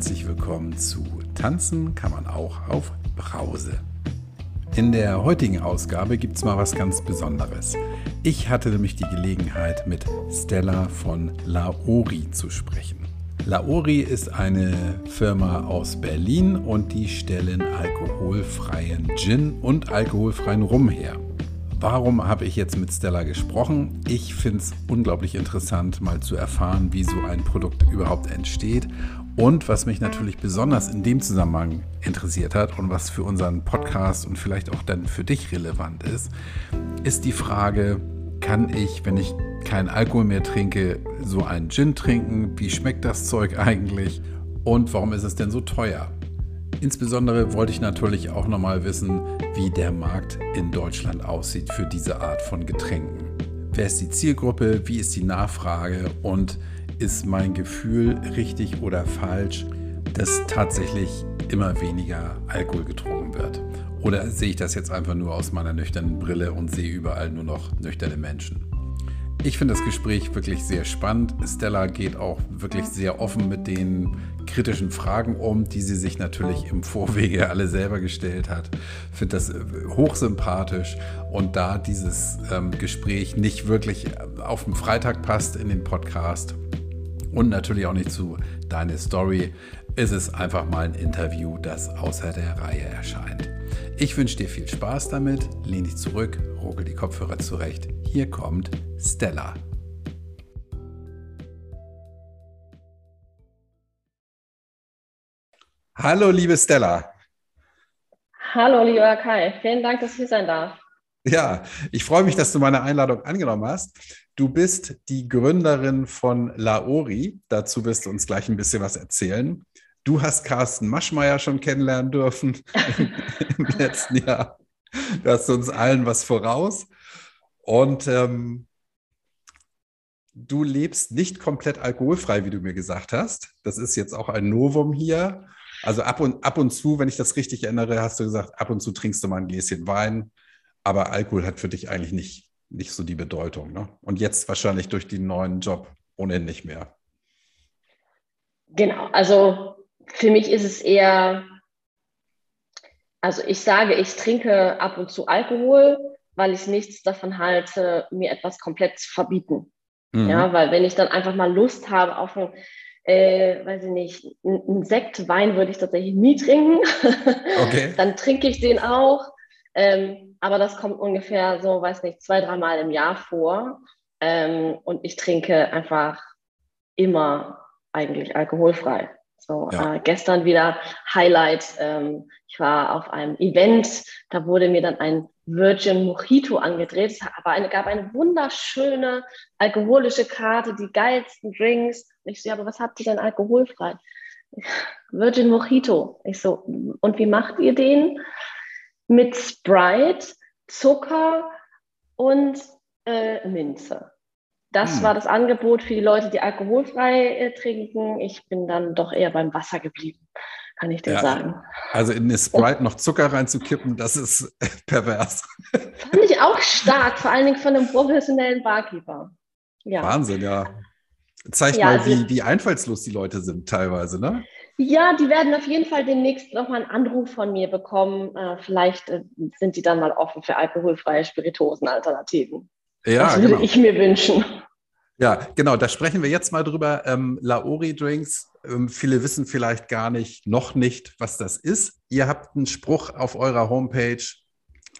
herzlich willkommen zu Tanzen kann man auch auf Brause. In der heutigen Ausgabe gibt es mal was ganz Besonderes. Ich hatte nämlich die Gelegenheit, mit Stella von Laori zu sprechen. Laori ist eine Firma aus Berlin und die stellen alkoholfreien Gin und alkoholfreien Rum her. Warum habe ich jetzt mit Stella gesprochen? Ich finde es unglaublich interessant, mal zu erfahren, wie so ein Produkt überhaupt entsteht. Und was mich natürlich besonders in dem Zusammenhang interessiert hat und was für unseren Podcast und vielleicht auch dann für dich relevant ist, ist die Frage, kann ich, wenn ich keinen Alkohol mehr trinke, so einen Gin trinken? Wie schmeckt das Zeug eigentlich? Und warum ist es denn so teuer? Insbesondere wollte ich natürlich auch nochmal wissen, wie der Markt in Deutschland aussieht für diese Art von Getränken. Wer ist die Zielgruppe? Wie ist die Nachfrage? Und ist mein Gefühl richtig oder falsch, dass tatsächlich immer weniger Alkohol getrunken wird? Oder sehe ich das jetzt einfach nur aus meiner nüchternen Brille und sehe überall nur noch nüchterne Menschen? Ich finde das Gespräch wirklich sehr spannend. Stella geht auch wirklich sehr offen mit den kritischen Fragen um, die sie sich natürlich im Vorwege alle selber gestellt hat. Ich finde das äh, hochsympathisch und da dieses ähm, Gespräch nicht wirklich auf den Freitag passt in den Podcast und natürlich auch nicht zu deine Story, ist es einfach mal ein Interview, das außer der Reihe erscheint. Ich wünsche dir viel Spaß damit, lehn dich zurück, ruckel die Kopfhörer zurecht. Hier kommt Stella. Hallo, liebe Stella. Hallo, lieber Kai. Vielen Dank, dass ich hier sein darf. Ja, ich freue mich, dass du meine Einladung angenommen hast. Du bist die Gründerin von Laori. Dazu wirst du uns gleich ein bisschen was erzählen. Du hast Carsten Maschmeyer schon kennenlernen dürfen im letzten Jahr. Du hast uns allen was voraus. Und ähm, du lebst nicht komplett alkoholfrei, wie du mir gesagt hast. Das ist jetzt auch ein Novum hier. Also ab und, ab und zu, wenn ich das richtig erinnere, hast du gesagt, ab und zu trinkst du mal ein Gläschen Wein. Aber Alkohol hat für dich eigentlich nicht, nicht so die Bedeutung. Ne? Und jetzt wahrscheinlich durch den neuen Job ohnehin nicht mehr. Genau, also für mich ist es eher, also ich sage, ich trinke ab und zu Alkohol, weil ich nichts davon halte, mir etwas komplett zu verbieten. Mhm. Ja, weil wenn ich dann einfach mal Lust habe auf ein, äh, weiß ich nicht, ein Sekt, Wein würde ich tatsächlich nie trinken. Okay. dann trinke ich den auch. Ähm, aber das kommt ungefähr so, weiß nicht, zwei, dreimal im Jahr vor. Ähm, und ich trinke einfach immer eigentlich alkoholfrei. So, ja. äh, gestern wieder Highlight. Ähm, ich war auf einem Event, da wurde mir dann ein Virgin Mojito angedreht. Es aber eine, gab eine wunderschöne alkoholische Karte, die geilsten Drinks. Und ich so, ja, aber was habt ihr denn alkoholfrei? Virgin Mojito. Ich so, und wie macht ihr den? Mit Sprite, Zucker und äh, Minze. Das hm. war das Angebot für die Leute, die alkoholfrei äh, trinken. Ich bin dann doch eher beim Wasser geblieben, kann ich dir ja, sagen. Also in eine Sprite noch Zucker reinzukippen, das ist pervers. Fand ich auch stark, vor allen Dingen von einem professionellen Barkeeper. Ja. Wahnsinn, ja. Zeigt ja, mal, wie, wie einfallslos die Leute sind teilweise, ne? Ja, die werden auf jeden Fall demnächst nochmal einen Anruf von mir bekommen. Äh, vielleicht äh, sind die dann mal offen für alkoholfreie Spirituosenalternativen. Ja, das würde genau. ich mir wünschen. Ja, genau, da sprechen wir jetzt mal drüber. Ähm, Laori Drinks, ähm, viele wissen vielleicht gar nicht, noch nicht, was das ist. Ihr habt einen Spruch auf eurer Homepage,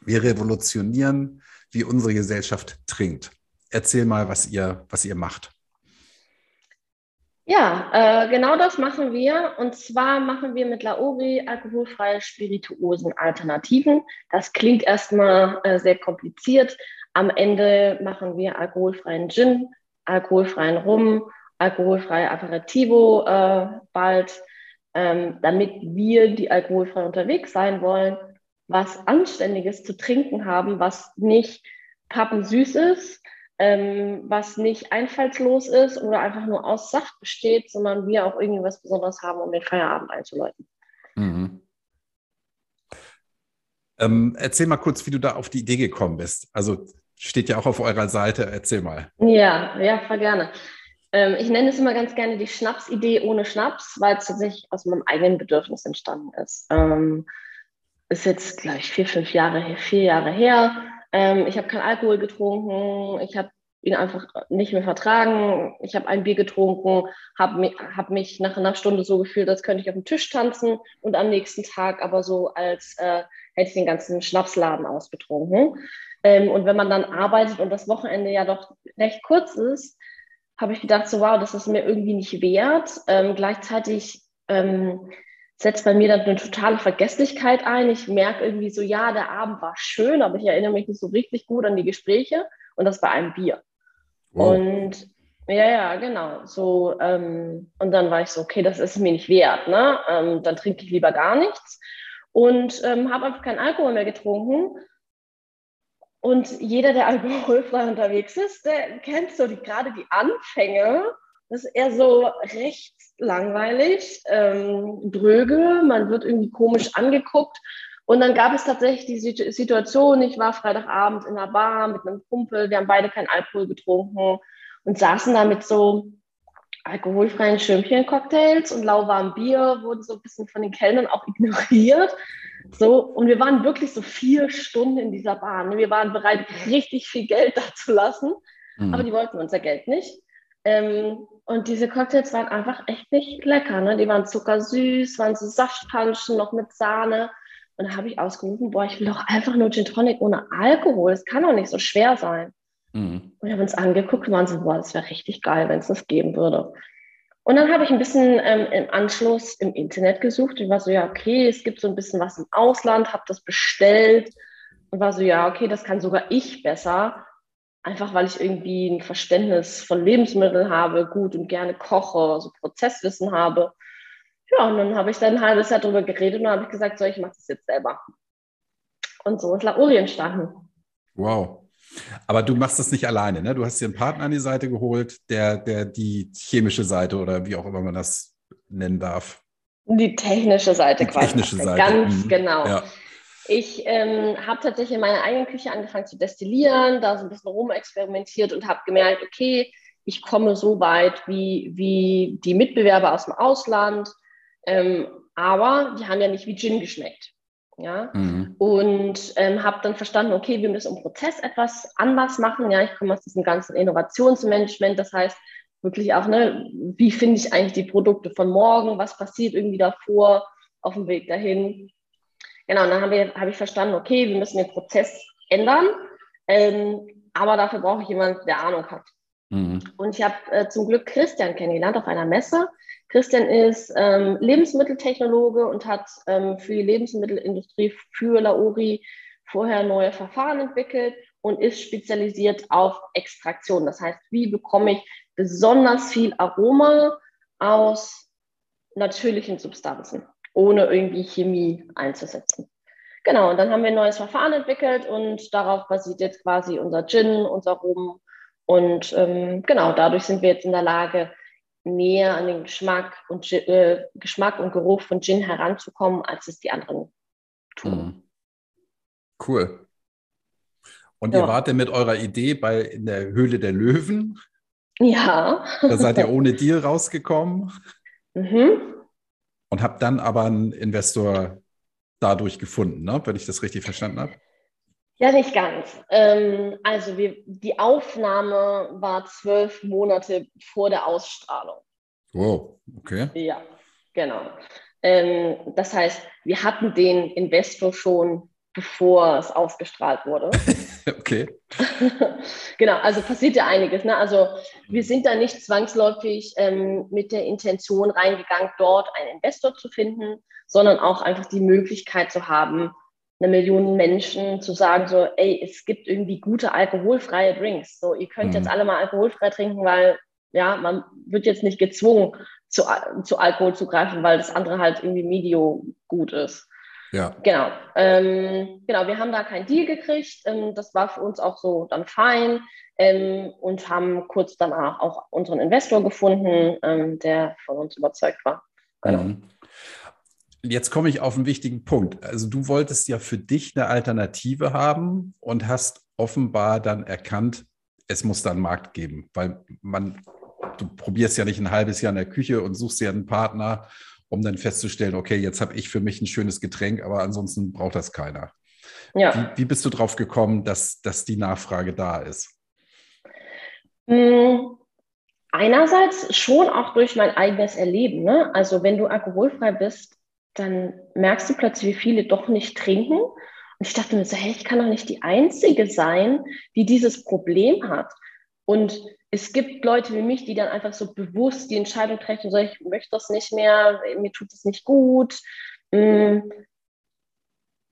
wir revolutionieren, wie unsere Gesellschaft trinkt. Erzähl mal, was ihr, was ihr macht. Ja, äh, genau das machen wir. Und zwar machen wir mit Laori alkoholfreie Spirituosen-Alternativen. Das klingt erstmal äh, sehr kompliziert. Am Ende machen wir alkoholfreien Gin, alkoholfreien Rum, alkoholfreie Aperitivo äh, bald, ähm, damit wir, die alkoholfrei unterwegs sein wollen, was Anständiges zu trinken haben, was nicht pappensüß ist, ähm, was nicht einfallslos ist oder einfach nur aus Saft besteht, sondern wir auch irgendwie was Besonderes haben, um den Feierabend einzuläuten. Mhm. Ähm, erzähl mal kurz, wie du da auf die Idee gekommen bist. Also steht ja auch auf eurer Seite. Erzähl mal. Ja, ja, voll gerne. Ähm, ich nenne es immer ganz gerne die Schnapsidee ohne Schnaps, weil es tatsächlich aus meinem eigenen Bedürfnis entstanden ist. Ähm, ist jetzt gleich vier, fünf Jahre, vier Jahre her. Ähm, ich habe keinen Alkohol getrunken. Ich habe ihn einfach nicht mehr vertragen. Ich habe ein Bier getrunken, habe mich, hab mich nach einer Stunde so gefühlt, als könnte ich auf dem Tisch tanzen und am nächsten Tag aber so, als äh, hätte ich den ganzen Schnapsladen ausgetrunken. Ähm, und wenn man dann arbeitet und das Wochenende ja doch recht kurz ist, habe ich gedacht, so wow, das ist mir irgendwie nicht wert. Ähm, gleichzeitig ähm, setzt bei mir dann eine totale Vergesslichkeit ein. Ich merke irgendwie so, ja, der Abend war schön, aber ich erinnere mich nicht so richtig gut an die Gespräche und das bei einem Bier. Wow. Und ja, ja, genau. So, ähm, und dann war ich so, okay, das ist mir nicht wert, ne? Ähm, dann trinke ich lieber gar nichts. Und ähm, habe einfach keinen Alkohol mehr getrunken. Und jeder, der alkoholfrei unterwegs ist, der kennt so die, gerade die Anfänge. Das ist eher so recht langweilig, ähm, dröge, man wird irgendwie komisch angeguckt. Und dann gab es tatsächlich die Situation, ich war Freitagabend in einer Bar mit einem Kumpel, wir haben beide keinen Alkohol getrunken und saßen da mit so alkoholfreien Schirmchen-Cocktails und lauwarmem Bier, wurden so ein bisschen von den Kellnern auch ignoriert. So, und wir waren wirklich so vier Stunden in dieser Bahn. Wir waren bereit, richtig viel Geld da zu lassen, mhm. aber die wollten unser Geld nicht. Ähm, und diese Cocktails waren einfach echt nicht lecker. Ne? Die waren zuckersüß, waren so Saftpanschen noch mit Sahne. Und da habe ich ausgerufen, boah, ich will doch einfach nur Gin Tonic ohne Alkohol. Das kann doch nicht so schwer sein. Mhm. Und wir haben uns angeguckt und waren so, boah, das wäre richtig geil, wenn es das geben würde. Und dann habe ich ein bisschen ähm, im Anschluss im Internet gesucht. Ich war so, ja, okay, es gibt so ein bisschen was im Ausland, habe das bestellt und war so, ja, okay, das kann sogar ich besser. Einfach weil ich irgendwie ein Verständnis von Lebensmitteln habe, gut und gerne koche, so Prozesswissen habe. Ja, und dann habe ich dann ein halbes Jahr darüber geredet und habe ich gesagt, so, ich mache das jetzt selber. Und so ist Lauri entstanden. Wow. Aber du machst das nicht alleine, ne? Du hast dir einen Partner an die Seite geholt, der, der die chemische Seite oder wie auch immer man das nennen darf. Die technische Seite die quasi. Technische Seite. Ganz mhm. genau. Ja. Ich ähm, habe tatsächlich in meiner eigenen Küche angefangen zu destillieren, da so ein bisschen rumexperimentiert und habe gemerkt, okay, ich komme so weit wie, wie die Mitbewerber aus dem Ausland, ähm, aber die haben ja nicht wie Gin geschmeckt. Ja? Mhm. Und ähm, habe dann verstanden, okay, wir müssen im Prozess etwas anders machen. Ja, ich komme aus diesem ganzen Innovationsmanagement, das heißt wirklich auch, ne, wie finde ich eigentlich die Produkte von morgen, was passiert irgendwie davor auf dem Weg dahin. Genau, und dann habe hab ich verstanden, okay, wir müssen den Prozess ändern, ähm, aber dafür brauche ich jemanden, der Ahnung hat. Mhm. Und ich habe äh, zum Glück Christian kennengelernt auf einer Messe. Christian ist ähm, Lebensmitteltechnologe und hat ähm, für die Lebensmittelindustrie für Laori vorher neue Verfahren entwickelt und ist spezialisiert auf Extraktion. Das heißt, wie bekomme ich besonders viel Aroma aus natürlichen Substanzen, ohne irgendwie Chemie einzusetzen. Genau, und dann haben wir ein neues Verfahren entwickelt und darauf basiert jetzt quasi unser Gin, unser Rum. Und ähm, genau, dadurch sind wir jetzt in der Lage, näher an den Geschmack und, äh, Geschmack und Geruch von Gin heranzukommen, als es die anderen tun. Mhm. Cool. Und ja. ihr wart ja mit eurer Idee bei in der Höhle der Löwen. Ja. Da seid ihr ohne Deal rausgekommen. Mhm. Und habt dann aber einen Investor dadurch gefunden, ne? wenn ich das richtig verstanden habe. Ja, nicht ganz. Ähm, also wir, die Aufnahme war zwölf Monate vor der Ausstrahlung. Wow, okay. Ja, genau. Ähm, das heißt, wir hatten den Investor schon, bevor es ausgestrahlt wurde. okay. genau, also passiert ja einiges. Ne? Also wir sind da nicht zwangsläufig ähm, mit der Intention reingegangen, dort einen Investor zu finden, sondern auch einfach die Möglichkeit zu haben, eine Million Menschen zu sagen, so, ey, es gibt irgendwie gute alkoholfreie Drinks. So, ihr könnt mhm. jetzt alle mal alkoholfrei trinken, weil ja, man wird jetzt nicht gezwungen, zu, zu Alkohol zu greifen, weil das andere halt irgendwie medio gut ist. Ja. Genau. Ähm, genau, wir haben da keinen Deal gekriegt. Ähm, das war für uns auch so dann fein ähm, und haben kurz danach auch unseren Investor gefunden, ähm, der von uns überzeugt war. Genau. Mhm. Jetzt komme ich auf einen wichtigen Punkt. Also du wolltest ja für dich eine Alternative haben und hast offenbar dann erkannt, es muss da einen Markt geben, weil man du probierst ja nicht ein halbes Jahr in der Küche und suchst dir einen Partner, um dann festzustellen, okay, jetzt habe ich für mich ein schönes Getränk, aber ansonsten braucht das keiner. Ja. Wie, wie bist du drauf gekommen, dass, dass die Nachfrage da ist? Hm, einerseits schon auch durch mein eigenes Erleben. Ne? Also wenn du alkoholfrei bist, dann merkst du plötzlich, wie viele doch nicht trinken. Und ich dachte mir so, hey, ich kann doch nicht die Einzige sein, die dieses Problem hat. Und es gibt Leute wie mich, die dann einfach so bewusst die Entscheidung treffen, so, ich möchte das nicht mehr, mir tut es nicht gut. Mm.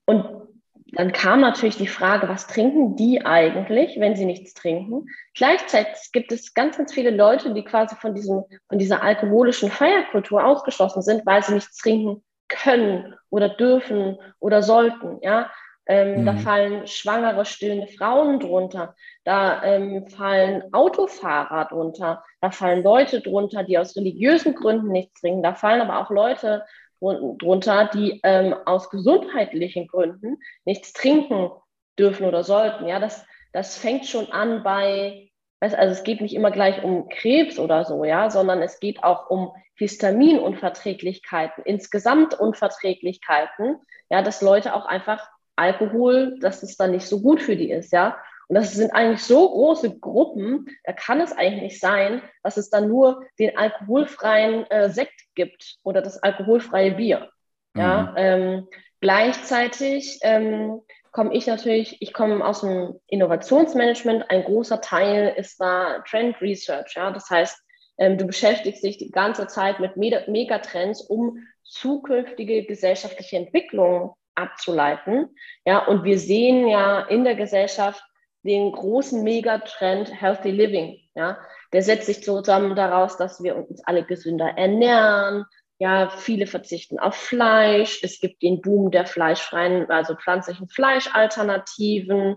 Und dann kam natürlich die Frage, was trinken die eigentlich, wenn sie nichts trinken? Gleichzeitig gibt es ganz, ganz viele Leute, die quasi von, diesem, von dieser alkoholischen Feierkultur ausgeschlossen sind, weil sie nichts trinken können oder dürfen oder sollten. Ja? Ähm, mhm. Da fallen schwangere, stillende Frauen drunter. Da ähm, fallen Autofahrer drunter. Da fallen Leute drunter, die aus religiösen Gründen nichts trinken. Da fallen aber auch Leute drunter, die ähm, aus gesundheitlichen Gründen nichts trinken dürfen oder sollten. Ja, das, das fängt schon an bei, also es geht nicht immer gleich um Krebs oder so, ja, sondern es geht auch um Histaminunverträglichkeiten, insgesamt Unverträglichkeiten, ja, dass Leute auch einfach Alkohol, dass es dann nicht so gut für die ist, ja. Und das sind eigentlich so große Gruppen, da kann es eigentlich nicht sein, dass es dann nur den alkoholfreien äh, Sekt gibt oder das alkoholfreie Bier. Mhm. Ja, ähm, gleichzeitig ähm, komme ich natürlich, ich komme aus dem Innovationsmanagement. Ein großer Teil ist da Trend Research. Ja, das heißt, ähm, du beschäftigst dich die ganze Zeit mit Megatrends, um zukünftige gesellschaftliche Entwicklungen abzuleiten. Ja, und wir sehen ja in der Gesellschaft den großen Megatrend Healthy Living. Ja, der setzt sich zusammen daraus, dass wir uns alle gesünder ernähren. Ja, viele verzichten auf Fleisch. Es gibt den Boom der fleischfreien, also pflanzlichen Fleischalternativen.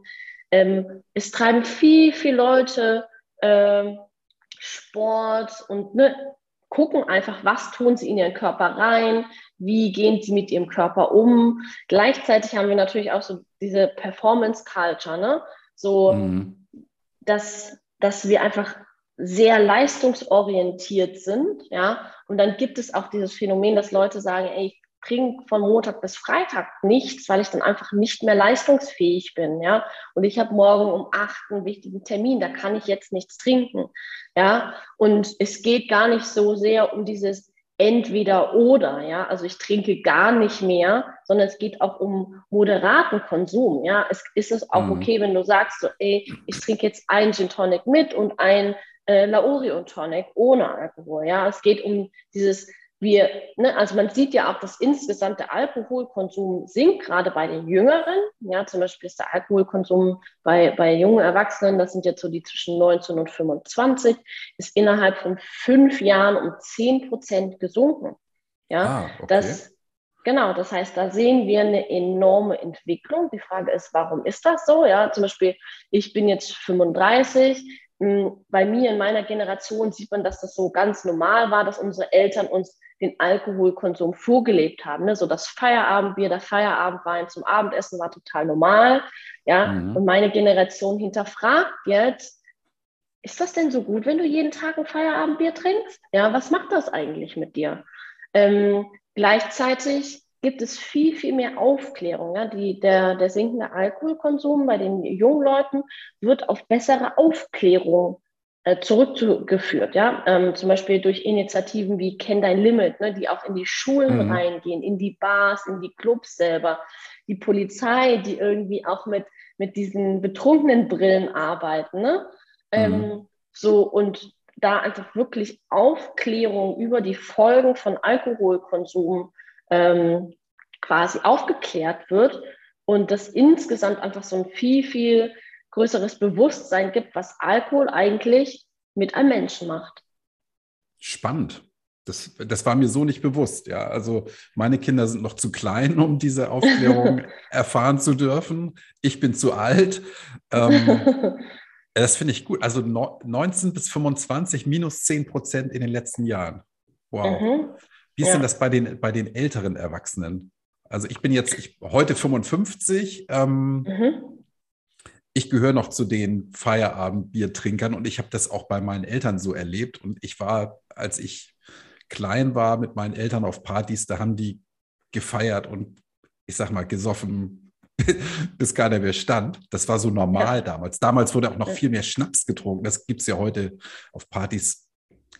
Ähm, es treiben viel, viel Leute ähm, Sport und ne, gucken einfach, was tun sie in ihren Körper rein, wie gehen sie mit ihrem Körper um. Gleichzeitig haben wir natürlich auch so diese Performance Culture, ne? So, mhm. dass, dass wir einfach sehr leistungsorientiert sind, ja. Und dann gibt es auch dieses Phänomen, dass Leute sagen, ey, trinke von Montag bis Freitag nichts, weil ich dann einfach nicht mehr leistungsfähig bin, ja. Und ich habe morgen um acht einen wichtigen Termin, da kann ich jetzt nichts trinken, ja. Und es geht gar nicht so sehr um dieses entweder oder, ja, also ich trinke gar nicht mehr, sondern es geht auch um moderaten Konsum, ja. Es ist es auch mhm. okay, wenn du sagst, so, ey, ich trinke jetzt ein Gin Tonic mit und ein äh, Laurion Tonic ohne Alkohol, ja. Es geht um dieses wir, ne, also man sieht ja auch, dass insgesamt der Alkoholkonsum sinkt, gerade bei den Jüngeren. Ja, zum Beispiel ist der Alkoholkonsum bei, bei jungen Erwachsenen, das sind jetzt so die zwischen 19 und 25, ist innerhalb von fünf Jahren um 10 Prozent gesunken. Ja, ah, okay. das, genau, das heißt, da sehen wir eine enorme Entwicklung. Die Frage ist, warum ist das so? Ja, zum Beispiel, ich bin jetzt 35, hm, bei mir in meiner Generation sieht man, dass das so ganz normal war, dass unsere Eltern uns den Alkoholkonsum vorgelebt haben. Ne? So das Feierabendbier, der Feierabendwein zum Abendessen war total normal. Ja? Mhm. Und meine Generation hinterfragt jetzt, ist das denn so gut, wenn du jeden Tag ein Feierabendbier trinkst? Ja, was macht das eigentlich mit dir? Ähm, gleichzeitig gibt es viel, viel mehr Aufklärung. Ja? Die, der, der sinkende Alkoholkonsum bei den jungen Leuten wird auf bessere Aufklärung zurückgeführt, ja, ähm, zum Beispiel durch Initiativen wie Kenn dein Limit, ne, die auch in die Schulen mhm. reingehen, in die Bars, in die Clubs selber, die Polizei, die irgendwie auch mit, mit diesen betrunkenen Brillen arbeiten, ne? Ähm, mhm. so und da einfach wirklich Aufklärung über die Folgen von Alkoholkonsum ähm, quasi aufgeklärt wird und das insgesamt einfach so ein viel, viel größeres Bewusstsein gibt, was Alkohol eigentlich mit einem Menschen macht. Spannend. Das, das war mir so nicht bewusst. Ja, also meine Kinder sind noch zu klein, um diese Aufklärung erfahren zu dürfen. Ich bin zu alt. Ähm, das finde ich gut. Also 19 bis 25 minus 10 Prozent in den letzten Jahren. Wow. Mhm. Wie ist ja. denn das bei den, bei den älteren Erwachsenen? Also ich bin jetzt ich, heute 55. Ähm, mhm ich gehöre noch zu den Feierabendbiertrinkern und ich habe das auch bei meinen Eltern so erlebt. Und ich war, als ich klein war mit meinen Eltern auf Partys, da haben die gefeiert und ich sag mal gesoffen, bis keiner mehr stand. Das war so normal ja. damals. Damals wurde auch noch viel mehr Schnaps getrunken. Das gibt es ja heute auf Partys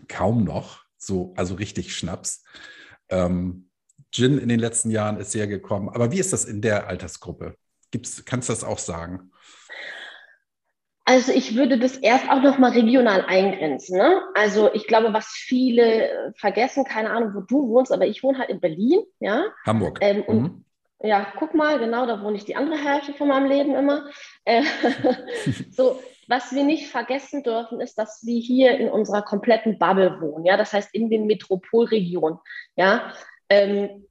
kaum noch. So, also richtig Schnaps. Ähm, Gin in den letzten Jahren ist sehr gekommen. Aber wie ist das in der Altersgruppe? Gibt's, kannst du das auch sagen? Also ich würde das erst auch noch mal regional eingrenzen. Ne? Also ich glaube, was viele vergessen, keine Ahnung, wo du wohnst, aber ich wohne halt in Berlin, ja. Hamburg. Ähm, und mhm. ja, guck mal, genau, da wohne ich die andere Hälfte von meinem Leben immer. Äh, so, was wir nicht vergessen dürfen, ist, dass wir hier in unserer kompletten Bubble wohnen, ja. Das heißt in den Metropolregionen, ja. Ähm,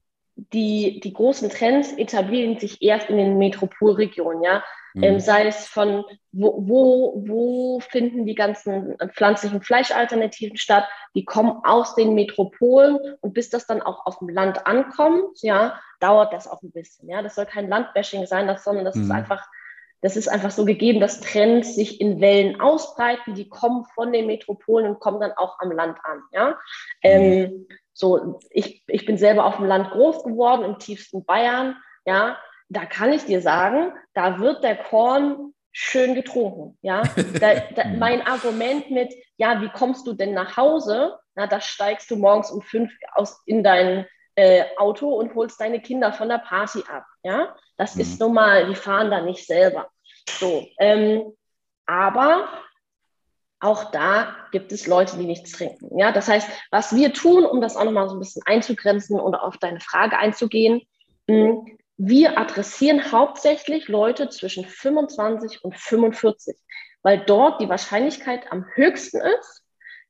die, die großen Trends etablieren sich erst in den Metropolregionen, ja. Mhm. Ähm, sei es von, wo, wo, wo finden die ganzen pflanzlichen Fleischalternativen statt, die kommen aus den Metropolen und bis das dann auch auf dem Land ankommt, ja, dauert das auch ein bisschen, ja. Das soll kein Landbashing sein, das, sondern das mhm. ist einfach, das ist einfach so gegeben, dass Trends sich in Wellen ausbreiten, die kommen von den Metropolen und kommen dann auch am Land an, ja. Mhm. Ähm, so, ich, ich bin selber auf dem Land groß geworden, im tiefsten Bayern, ja, da kann ich dir sagen, da wird der Korn schön getrunken, ja. Da, da, mhm. mein Argument mit, ja, wie kommst du denn nach Hause? Na, da steigst du morgens um fünf aus, in dein äh, Auto und holst deine Kinder von der Party ab, ja. Das mhm. ist normal, die fahren da nicht selber. So, ähm, aber auch da gibt es Leute, die nichts trinken. Ja, das heißt, was wir tun, um das auch nochmal so ein bisschen einzugrenzen und auf deine Frage einzugehen, hm, wir adressieren hauptsächlich Leute zwischen 25 und 45, weil dort die Wahrscheinlichkeit am höchsten ist,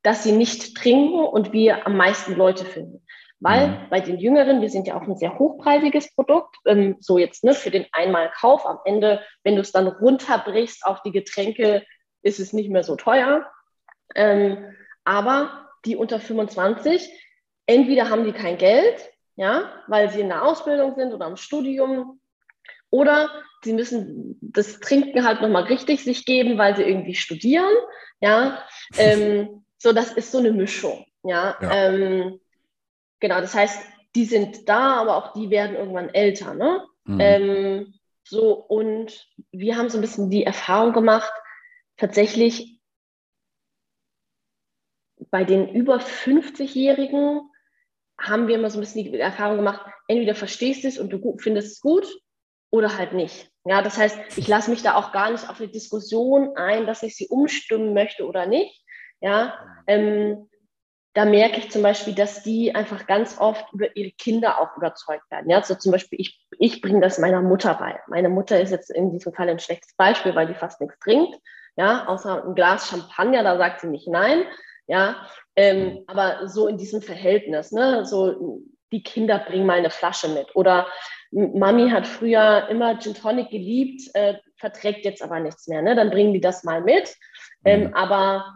dass sie nicht trinken und wir am meisten Leute finden. Weil mhm. bei den Jüngeren, wir sind ja auch ein sehr hochpreisiges Produkt, ähm, so jetzt ne, für den Einmalkauf. Am Ende, wenn du es dann runterbrichst auf die Getränke, ist es nicht mehr so teuer. Ähm, aber die unter 25, entweder haben die kein Geld, ja, weil sie in der Ausbildung sind oder im Studium, oder sie müssen das Trinken halt nochmal richtig sich geben, weil sie irgendwie studieren, ja. Ähm, so, das ist so eine Mischung, ja. ja. Ähm, genau, das heißt, die sind da, aber auch die werden irgendwann älter, ne? Mhm. Ähm, so, und wir haben so ein bisschen die Erfahrung gemacht, tatsächlich bei den über 50-Jährigen haben wir immer so ein bisschen die Erfahrung gemacht, entweder verstehst du es und du findest es gut oder halt nicht. Ja, das heißt, ich lasse mich da auch gar nicht auf eine Diskussion ein, dass ich sie umstimmen möchte oder nicht. Ja, ähm, da merke ich zum Beispiel, dass die einfach ganz oft über ihre Kinder auch überzeugt werden. Ja, so zum Beispiel, ich, ich bringe das meiner Mutter bei. Meine Mutter ist jetzt in diesem Fall ein schlechtes Beispiel, weil die fast nichts trinkt ja, außer ein Glas Champagner, da sagt sie nicht nein, ja, ähm, aber so in diesem Verhältnis, ne, so die Kinder bringen mal eine Flasche mit. Oder Mami hat früher immer Gin Tonic geliebt, äh, verträgt jetzt aber nichts mehr, ne, dann bringen die das mal mit, ähm, mhm. aber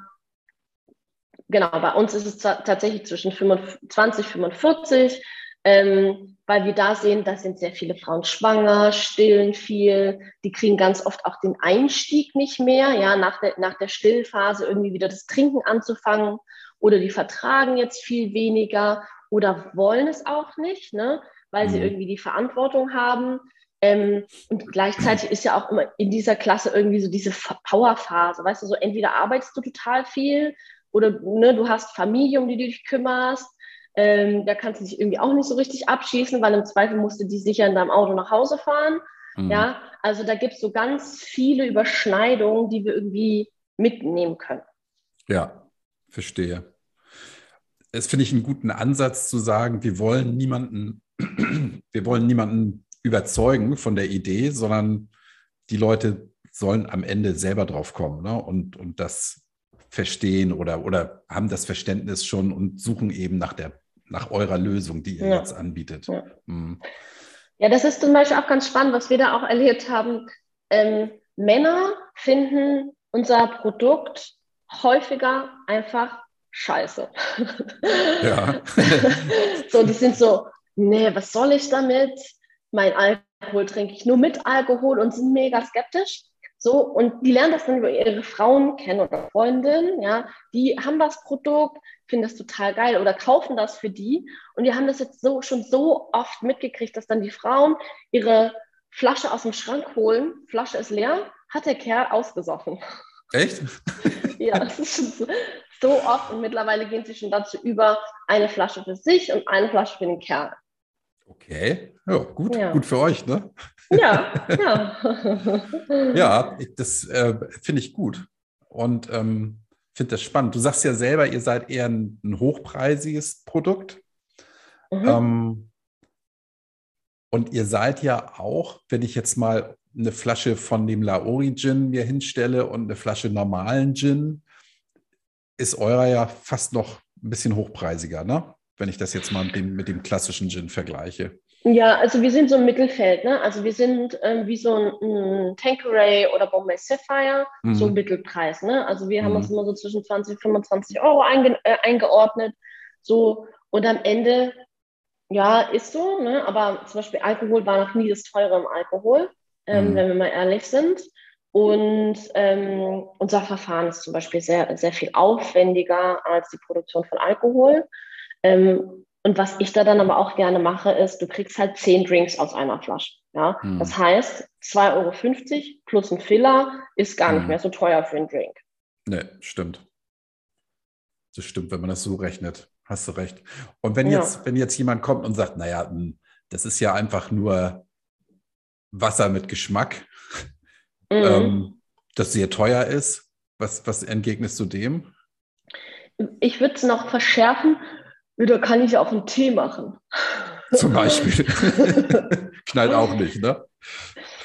genau, bei uns ist es tatsächlich zwischen 25, 45, ähm, weil wir da sehen, da sind sehr viele Frauen schwanger, stillen viel, die kriegen ganz oft auch den Einstieg nicht mehr, ja, nach der, nach der Stillphase irgendwie wieder das Trinken anzufangen oder die vertragen jetzt viel weniger oder wollen es auch nicht, ne, weil sie mhm. irgendwie die Verantwortung haben. Ähm, und gleichzeitig ist ja auch immer in dieser Klasse irgendwie so diese Powerphase, weißt du, so entweder arbeitest du total viel oder ne, du hast Familie, um die du dich kümmerst ähm, da kannst du dich irgendwie auch nicht so richtig abschießen, weil im Zweifel musst du die sicher in deinem Auto nach Hause fahren. Mhm. Ja, also da gibt es so ganz viele Überschneidungen, die wir irgendwie mitnehmen können. Ja, verstehe. Es finde ich einen guten Ansatz zu sagen, wir wollen niemanden, wir wollen niemanden überzeugen von der Idee, sondern die Leute sollen am Ende selber drauf kommen ne? und, und das verstehen oder, oder haben das Verständnis schon und suchen eben nach der nach eurer Lösung, die ihr ja. jetzt anbietet. Ja. Mhm. ja. das ist zum Beispiel auch ganz spannend, was wir da auch erlebt haben. Ähm, Männer finden unser Produkt häufiger einfach scheiße. Ja. so, die sind so, nee, was soll ich damit? Mein Alkohol trinke ich nur mit Alkohol und sind mega skeptisch. So, und die lernen das dann über ihre Frauen kennen oder Freundinnen, ja, die haben das Produkt, finden das total geil oder kaufen das für die. Und die haben das jetzt so schon so oft mitgekriegt, dass dann die Frauen ihre Flasche aus dem Schrank holen, Flasche ist leer, hat der Kerl ausgesoffen. Echt? ja, das ist schon so, so oft und mittlerweile gehen sie schon dazu über, eine Flasche für sich und eine Flasche für den Kerl. Okay, ja, gut, ja. gut für euch, ne? Ja, ja. ja, das äh, finde ich gut und ähm, finde das spannend. Du sagst ja selber, ihr seid eher ein, ein hochpreisiges Produkt. Mhm. Ähm, und ihr seid ja auch, wenn ich jetzt mal eine Flasche von dem Laori Gin mir hinstelle und eine Flasche normalen Gin, ist eurer ja fast noch ein bisschen hochpreisiger, ne? Wenn ich das jetzt mal mit dem, mit dem klassischen Gin vergleiche. Ja, also wir sind so im Mittelfeld, ne? Also wir sind ähm, wie so ein, ein Tanqueray oder Bombay Sapphire, mhm. so Mittelpreis, ne? Also wir mhm. haben uns immer so zwischen 20 und 25 Euro einge äh, eingeordnet. So, und am Ende, ja, ist so, ne? Aber zum Beispiel Alkohol war noch nie das teure im Alkohol, ähm, mhm. wenn wir mal ehrlich sind. Und ähm, unser Verfahren ist zum Beispiel sehr, sehr viel aufwendiger als die Produktion von Alkohol. Ähm, und was ich da dann aber auch gerne mache, ist, du kriegst halt zehn Drinks aus einer Flasche. Ja? Hm. Das heißt, 2,50 Euro plus ein Filler ist gar hm. nicht mehr so teuer für einen Drink. Nee, stimmt. Das stimmt, wenn man das so rechnet. Hast du recht. Und wenn, ja. jetzt, wenn jetzt jemand kommt und sagt, naja, hm, das ist ja einfach nur Wasser mit Geschmack, mhm. ähm, das sehr teuer ist, was, was entgegnest du dem? Ich würde es noch verschärfen da kann ich auch einen Tee machen. Zum Beispiel. Knallt auch nicht, ne?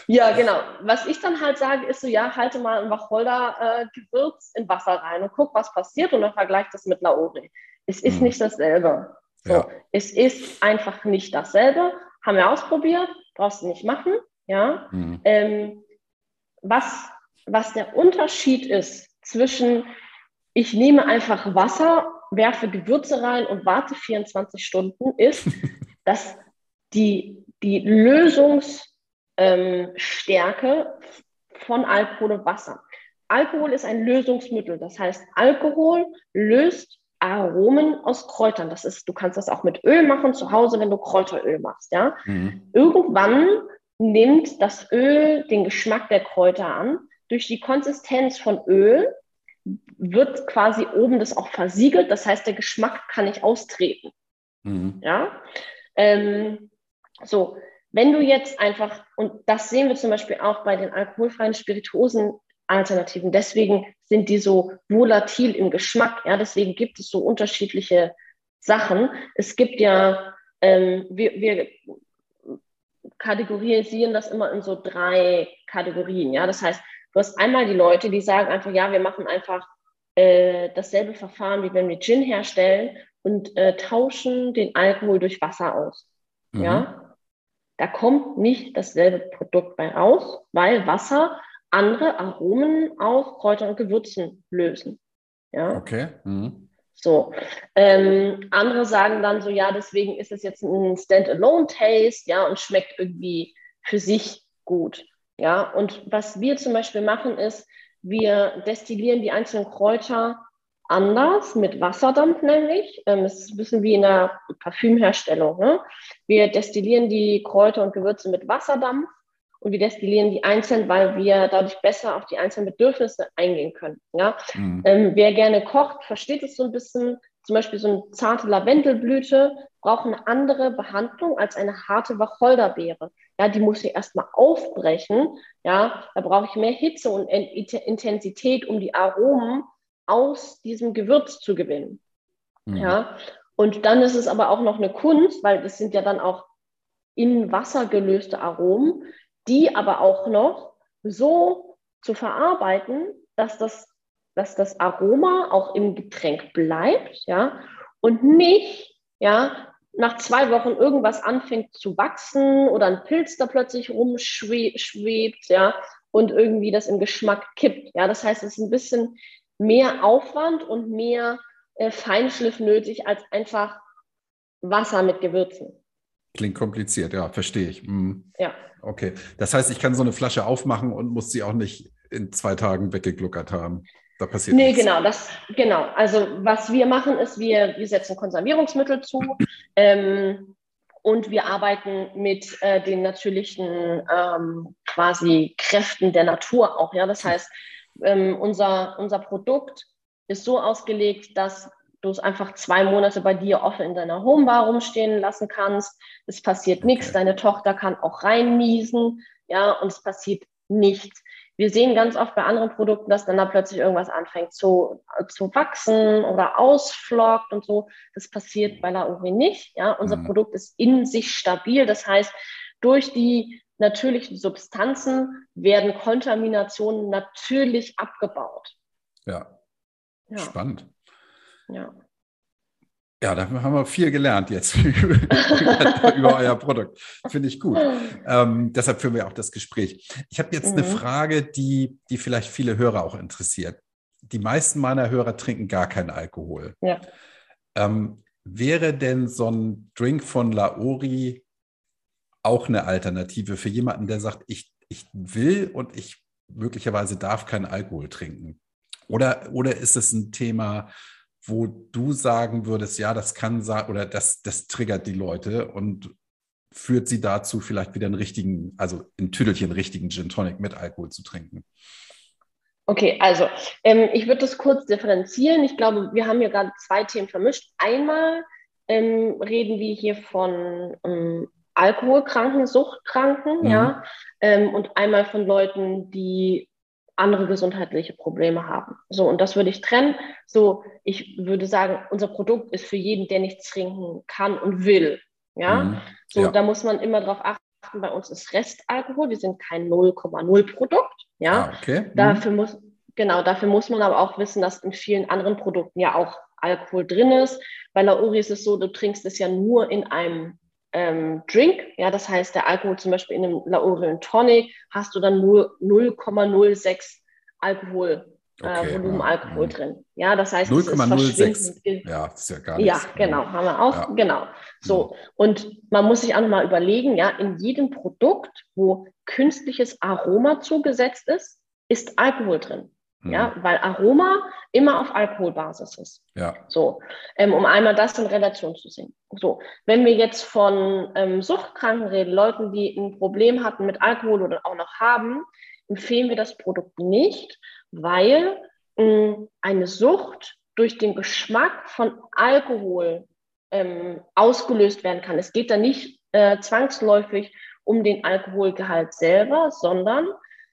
Ja, genau. Was ich dann halt sage, ist so, ja, halte mal ein Wacholder-Gewürz äh, in Wasser rein und guck, was passiert und dann vergleich das mit Laori. Es ist hm. nicht dasselbe. So, ja. Es ist einfach nicht dasselbe. Haben wir ausprobiert, brauchst du nicht machen. Ja. Hm. Ähm, was, was der Unterschied ist zwischen, ich nehme einfach Wasser werfe Gewürze rein und warte 24 Stunden, ist, dass die, die Lösungsstärke ähm, von Alkohol und Wasser. Alkohol ist ein Lösungsmittel. Das heißt, Alkohol löst Aromen aus Kräutern. Das ist, du kannst das auch mit Öl machen zu Hause, wenn du Kräuteröl machst. Ja? Mhm. Irgendwann nimmt das Öl den Geschmack der Kräuter an. Durch die Konsistenz von Öl wird quasi oben das auch versiegelt. Das heißt, der Geschmack kann nicht austreten. Mhm. Ja. Ähm, so, wenn du jetzt einfach, und das sehen wir zum Beispiel auch bei den alkoholfreien Spirituosen Alternativen. Deswegen sind die so volatil im Geschmack. Ja, deswegen gibt es so unterschiedliche Sachen. Es gibt ja, ähm, wir, wir kategorisieren das immer in so drei Kategorien. Ja, das heißt, Du hast einmal die Leute, die sagen einfach, ja, wir machen einfach äh, dasselbe Verfahren, wie wenn wir Gin herstellen und äh, tauschen den Alkohol durch Wasser aus. Mhm. Ja, da kommt nicht dasselbe Produkt bei raus, weil Wasser andere Aromen aus Kräutern und Gewürzen lösen. Ja. Okay. Mhm. So. Ähm, andere sagen dann so, ja, deswegen ist es jetzt ein Standalone-Taste, ja, und schmeckt irgendwie für sich gut. Ja, und was wir zum Beispiel machen, ist, wir destillieren die einzelnen Kräuter anders, mit Wasserdampf nämlich. Ähm, es ist ein bisschen wie in der Parfümherstellung. Ne? Wir destillieren die Kräuter und Gewürze mit Wasserdampf und wir destillieren die einzeln, weil wir dadurch besser auf die einzelnen Bedürfnisse eingehen können. Ja? Mhm. Ähm, wer gerne kocht, versteht es so ein bisschen. Zum Beispiel so eine zarte Lavendelblüte braucht eine andere Behandlung als eine harte Wacholderbeere. Ja, die muss ich erstmal aufbrechen. Ja, da brauche ich mehr Hitze und Intensität, um die Aromen aus diesem Gewürz zu gewinnen. Mhm. Ja, und dann ist es aber auch noch eine Kunst, weil das sind ja dann auch in Wasser gelöste Aromen, die aber auch noch so zu verarbeiten, dass das, dass das Aroma auch im Getränk bleibt, ja, und nicht, ja, nach zwei Wochen irgendwas anfängt zu wachsen oder ein Pilz da plötzlich rumschwebt, ja, und irgendwie das im Geschmack kippt. Ja, das heißt, es ist ein bisschen mehr Aufwand und mehr äh, Feinschliff nötig als einfach Wasser mit Gewürzen. Klingt kompliziert, ja, verstehe ich. Mhm. Ja. Okay. Das heißt, ich kann so eine Flasche aufmachen und muss sie auch nicht in zwei Tagen weggegluckert haben. Da passiert nee, nichts. genau, das, genau. Also was wir machen, ist, wir, wir setzen Konservierungsmittel zu ähm, und wir arbeiten mit äh, den natürlichen ähm, quasi Kräften der Natur auch. Ja? Das heißt, ähm, unser, unser Produkt ist so ausgelegt, dass du es einfach zwei Monate bei dir offen in deiner Homebar rumstehen lassen kannst. Es passiert nichts. Deine Tochter kann auch reinniesen, ja, und es passiert nichts. Wir sehen ganz oft bei anderen Produkten, dass dann da plötzlich irgendwas anfängt zu, zu wachsen oder ausflockt und so. Das passiert bei Lauri nicht. Ja? Unser mhm. Produkt ist in sich stabil. Das heißt, durch die natürlichen Substanzen werden Kontaminationen natürlich abgebaut. Ja. ja. Spannend. Ja. Ja, da haben wir viel gelernt jetzt über, euer Produkt. Finde ich gut. Ähm, deshalb führen wir auch das Gespräch. Ich habe jetzt mhm. eine Frage, die, die vielleicht viele Hörer auch interessiert. Die meisten meiner Hörer trinken gar keinen Alkohol. Ja. Ähm, wäre denn so ein Drink von Laori auch eine Alternative für jemanden, der sagt, ich, ich will und ich möglicherweise darf keinen Alkohol trinken? Oder, oder ist es ein Thema, wo du sagen würdest, ja, das kann sagen oder das, das triggert die Leute und führt sie dazu, vielleicht wieder einen richtigen, also ein Tüdelchen richtigen Gin Tonic mit Alkohol zu trinken? Okay, also ähm, ich würde das kurz differenzieren. Ich glaube, wir haben hier gerade zwei Themen vermischt. Einmal ähm, reden wir hier von ähm, Alkoholkranken, Suchtkranken, mhm. ja, ähm, und einmal von Leuten, die andere gesundheitliche Probleme haben. So, und das würde ich trennen. So, ich würde sagen, unser Produkt ist für jeden, der nichts trinken kann und will. Ja, mhm. so, ja. da muss man immer darauf achten. Bei uns ist Restalkohol. Wir sind kein 0,0 Produkt. Ja, ah, okay. Mhm. Dafür muss, genau, dafür muss man aber auch wissen, dass in vielen anderen Produkten ja auch Alkohol drin ist. Bei Lauri ist es so, du trinkst es ja nur in einem ähm, Drink, ja, das heißt, der Alkohol zum Beispiel in einem Laurel Tonic hast du dann nur 0,06 Alkohol, äh, okay, äh, Volumen ja, Alkohol ja. drin. Ja, das heißt, 0,06. Ja, das ist ja gar nichts. Ja, genau, haben wir auch, ja. genau. So, und man muss sich auch nochmal überlegen, ja, in jedem Produkt, wo künstliches Aroma zugesetzt ist, ist Alkohol drin. Mhm. Ja, weil Aroma immer auf Alkoholbasis ist. Ja. So, ähm, um einmal das in Relation zu sehen. So, wenn wir jetzt von ähm, Suchtkranken reden, Leuten, die ein Problem hatten mit Alkohol oder auch noch haben, empfehlen wir das Produkt nicht, weil ähm, eine Sucht durch den Geschmack von Alkohol ähm, ausgelöst werden kann. Es geht da nicht äh, zwangsläufig um den Alkoholgehalt selber, sondern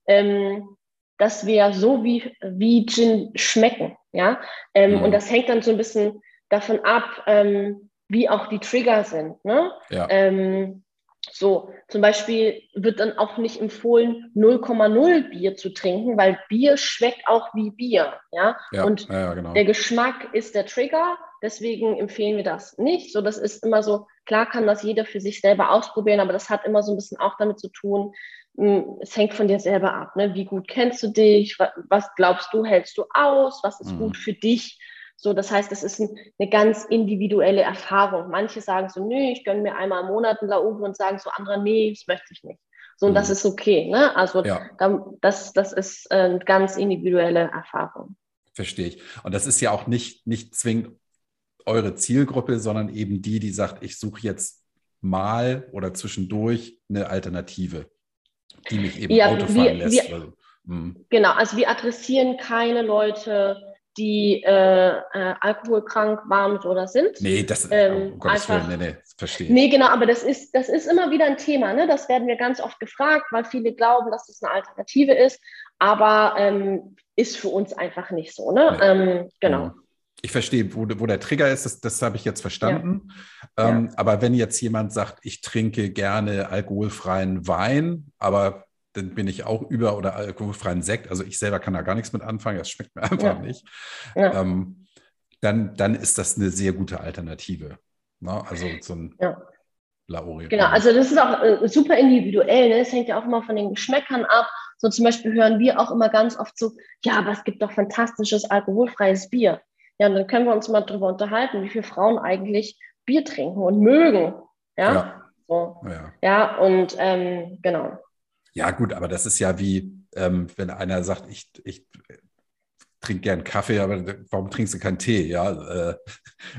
ähm, dass wir so wie, wie Gin schmecken. Ja? Ähm, mhm. Und das hängt dann so ein bisschen davon ab, ähm, wie auch die Trigger sind. Ne? Ja. Ähm, so, zum Beispiel wird dann auch nicht empfohlen, 0,0 Bier zu trinken, weil Bier schmeckt auch wie Bier. Ja, ja und ja, genau. der Geschmack ist der Trigger, deswegen empfehlen wir das nicht. So, das ist immer so, klar kann das jeder für sich selber ausprobieren, aber das hat immer so ein bisschen auch damit zu tun, hm, es hängt von dir selber ab. Ne? Wie gut kennst du dich? Was glaubst du, hältst du aus? Was ist mhm. gut für dich? So, das heißt, es ist ein, eine ganz individuelle Erfahrung. Manche sagen so, nö, ich gönne mir einmal im Monat ein Lauge und sagen so andere, nee, das möchte ich nicht. So, und mhm. das ist okay. Ne? Also ja. das, das ist äh, eine ganz individuelle Erfahrung. Verstehe ich. Und das ist ja auch nicht, nicht zwingend eure Zielgruppe, sondern eben die, die sagt, ich suche jetzt mal oder zwischendurch eine Alternative, die mich eben ja, Auto fahren lässt. Wir, also, hm. genau, also wir adressieren keine Leute, die äh, äh, alkoholkrank waren oder sind. Nee, das ähm, um Gottes einfach, Willen, nee, nee, verstehe. Nee, genau, aber das ist, das ist immer wieder ein Thema. Ne? Das werden wir ganz oft gefragt, weil viele glauben, dass das eine Alternative ist, aber ähm, ist für uns einfach nicht so. Ne? Nee. Ähm, genau. Ich verstehe, wo, wo der Trigger ist, das, das habe ich jetzt verstanden. Ja. Ähm, ja. Aber wenn jetzt jemand sagt, ich trinke gerne alkoholfreien Wein, aber dann bin ich auch über- oder alkoholfreien Sekt. Also ich selber kann da gar nichts mit anfangen, das schmeckt mir einfach ja. nicht. Ja. Ähm, dann, dann ist das eine sehr gute Alternative. Ne? Also so ein ja. Lauri. Genau, also das ist auch äh, super individuell. Ne? Das hängt ja auch immer von den Geschmäckern ab. So zum Beispiel hören wir auch immer ganz oft so, ja, aber es gibt doch fantastisches alkoholfreies Bier. Ja, und dann können wir uns mal darüber unterhalten, wie viele Frauen eigentlich Bier trinken und mögen. Ja, ja. So. ja. ja und ähm, genau. Ja, gut, aber das ist ja wie, ähm, wenn einer sagt, ich, ich trinke gern Kaffee, aber warum trinkst du keinen Tee? Ja, äh,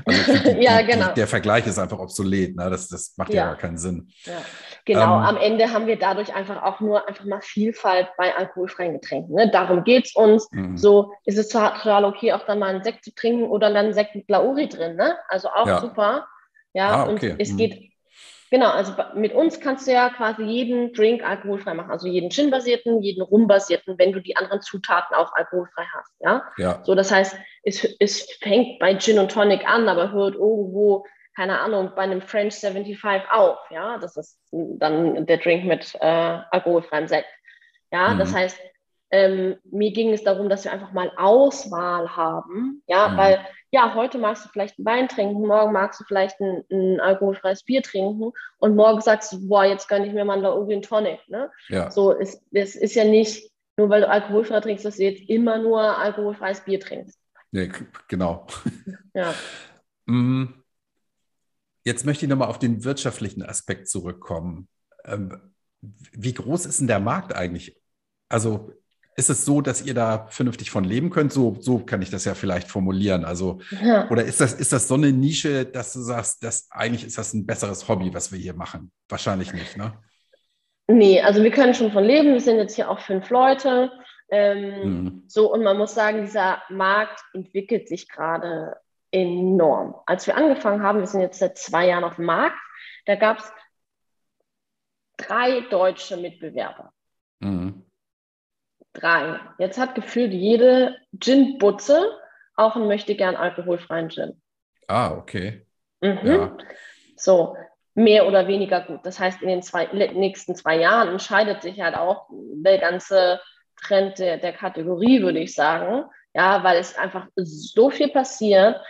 also die, ja genau. Die, der Vergleich ist einfach obsolet. Ne? Das, das macht ja, ja gar keinen Sinn. Ja. Genau, ähm, am Ende haben wir dadurch einfach auch nur einfach mal Vielfalt bei alkoholfreien Getränken. Ne? Darum geht es uns. Mhm. So ist es total okay, auch dann mal einen Sekt zu trinken oder dann einen Sekt mit Glauri drin. Ne? Also auch ja. super. Ja, ah, okay. und es mhm. geht Genau, also mit uns kannst du ja quasi jeden Drink alkoholfrei machen, also jeden Gin-basierten, jeden Rum-basierten, wenn du die anderen Zutaten auch alkoholfrei hast. Ja. ja. So, das heißt, es, es fängt bei Gin und Tonic an, aber hört irgendwo, keine Ahnung, bei einem French 75 auf. Ja, das ist dann der Drink mit äh, alkoholfreiem Sekt. Ja, mhm. das heißt, ähm, mir ging es darum, dass wir einfach mal Auswahl haben, ja, mhm. weil ja, heute magst du vielleicht einen Wein trinken, morgen magst du vielleicht ein, ein alkoholfreies Bier trinken und morgen sagst du, boah, jetzt gönne ich mir mal einen Tonic, ne? Ja. So, es, es ist ja nicht, nur weil du alkoholfrei trinkst, dass du jetzt immer nur alkoholfreies Bier trinkst. Nee, genau. Ja. Mm, jetzt möchte ich nochmal auf den wirtschaftlichen Aspekt zurückkommen. Ähm, wie groß ist denn der Markt eigentlich? Also ist es so, dass ihr da vernünftig von leben könnt? So, so kann ich das ja vielleicht formulieren. Also, ja. oder ist das, ist das so eine Nische, dass du sagst, dass eigentlich ist das ein besseres Hobby, was wir hier machen? Wahrscheinlich nicht, ne? Nee, also wir können schon von leben. Wir sind jetzt hier auch fünf Leute. Ähm, mhm. So, und man muss sagen, dieser Markt entwickelt sich gerade enorm. Als wir angefangen haben, wir sind jetzt seit zwei Jahren auf dem Markt, da gab es drei deutsche Mitbewerber. Mhm drei. Jetzt hat gefühlt jede Gin-Butze auch einen möchte gern alkoholfreien Gin. Ah, okay. Mhm. Ja. So, mehr oder weniger gut. Das heißt, in den zwei, nächsten zwei Jahren entscheidet sich halt auch der ganze Trend der, der Kategorie, würde ich sagen. Ja, weil es einfach so viel passiert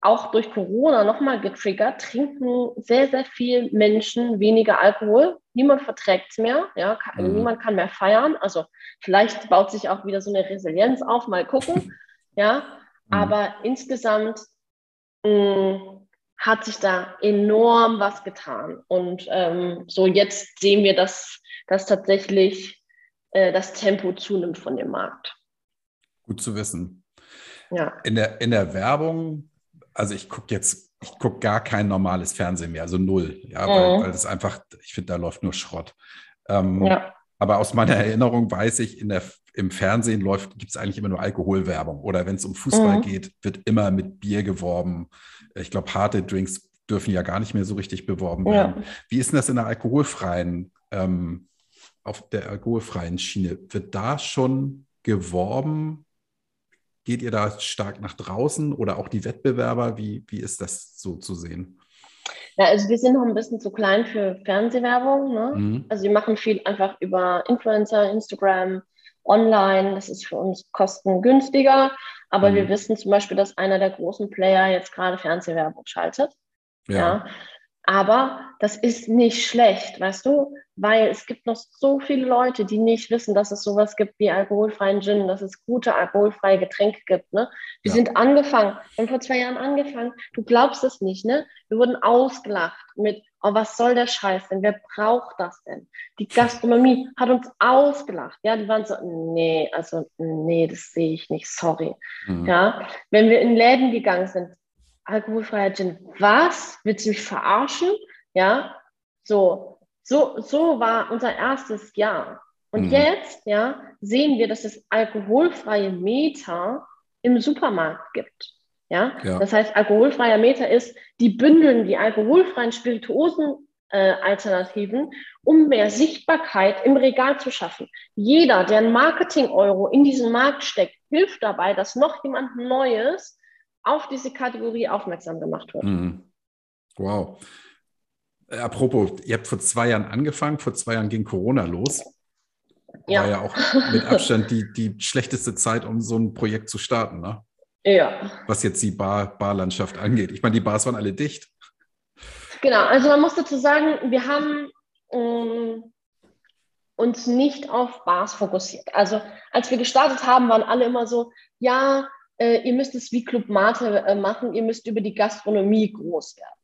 auch durch Corona nochmal getriggert, trinken sehr, sehr viele Menschen weniger Alkohol. Niemand verträgt es mehr, ja, kann, mhm. niemand kann mehr feiern. Also vielleicht baut sich auch wieder so eine Resilienz auf, mal gucken. ja, mhm. aber insgesamt mh, mm, hat sich da enorm was getan. Und ähm, so jetzt sehen wir, dass, dass tatsächlich äh, das Tempo zunimmt von dem Markt. Gut zu wissen. Ja. In der, in der Werbung also ich gucke jetzt, ich gucke gar kein normales Fernsehen mehr, also null. Ja, mhm. weil, weil das einfach, ich finde, da läuft nur Schrott. Ähm, ja. Aber aus meiner Erinnerung weiß ich, in der, im Fernsehen läuft, gibt es eigentlich immer nur Alkoholwerbung. Oder wenn es um Fußball mhm. geht, wird immer mit Bier geworben. Ich glaube, harte Drinks dürfen ja gar nicht mehr so richtig beworben werden. Ja. Wie ist denn das in der alkoholfreien, ähm, auf der alkoholfreien Schiene? Wird da schon geworben Geht ihr da stark nach draußen oder auch die Wettbewerber? Wie, wie ist das so zu sehen? Ja, also wir sind noch ein bisschen zu klein für Fernsehwerbung. Ne? Mhm. Also wir machen viel einfach über Influencer, Instagram, online. Das ist für uns kostengünstiger. Aber mhm. wir wissen zum Beispiel, dass einer der großen Player jetzt gerade Fernsehwerbung schaltet. Ja. ja. Aber das ist nicht schlecht, weißt du? Weil es gibt noch so viele Leute, die nicht wissen, dass es sowas gibt wie alkoholfreien Gin, dass es gute alkoholfreie Getränke gibt. Ne? Wir ja. sind angefangen, wir haben vor zwei Jahren angefangen. Du glaubst es nicht, ne? Wir wurden ausgelacht mit, oh, was soll der Scheiß denn? Wer braucht das denn? Die Gastronomie hat uns ausgelacht. Ja, die waren so, nee, also, nee, das sehe ich nicht, sorry. Mhm. Ja, wenn wir in Läden gegangen sind, alkoholfreier Gin. Was? Willst du mich verarschen? Ja, so, so, so war unser erstes Jahr. Und mhm. jetzt, ja, sehen wir, dass es alkoholfreie Meter im Supermarkt gibt. Ja? ja. das heißt, alkoholfreier Meter ist, die bündeln die alkoholfreien Spirituosen äh, Alternativen, um mehr Sichtbarkeit im Regal zu schaffen. Jeder, der ein Marketing-Euro in diesen Markt steckt, hilft dabei, dass noch jemand Neues auf diese Kategorie aufmerksam gemacht wird. Mhm. Wow. Äh, apropos, ihr habt vor zwei Jahren angefangen, vor zwei Jahren ging Corona los. Ja. War ja auch mit Abstand die, die schlechteste Zeit, um so ein Projekt zu starten, ne? Ja. Was jetzt die Bar, Barlandschaft angeht. Ich meine, die Bars waren alle dicht. Genau, also man muss dazu sagen, wir haben ähm, uns nicht auf Bars fokussiert. Also als wir gestartet haben, waren alle immer so, ja, äh, ihr müsst es wie Club Mate äh, machen, ihr müsst über die Gastronomie groß werden.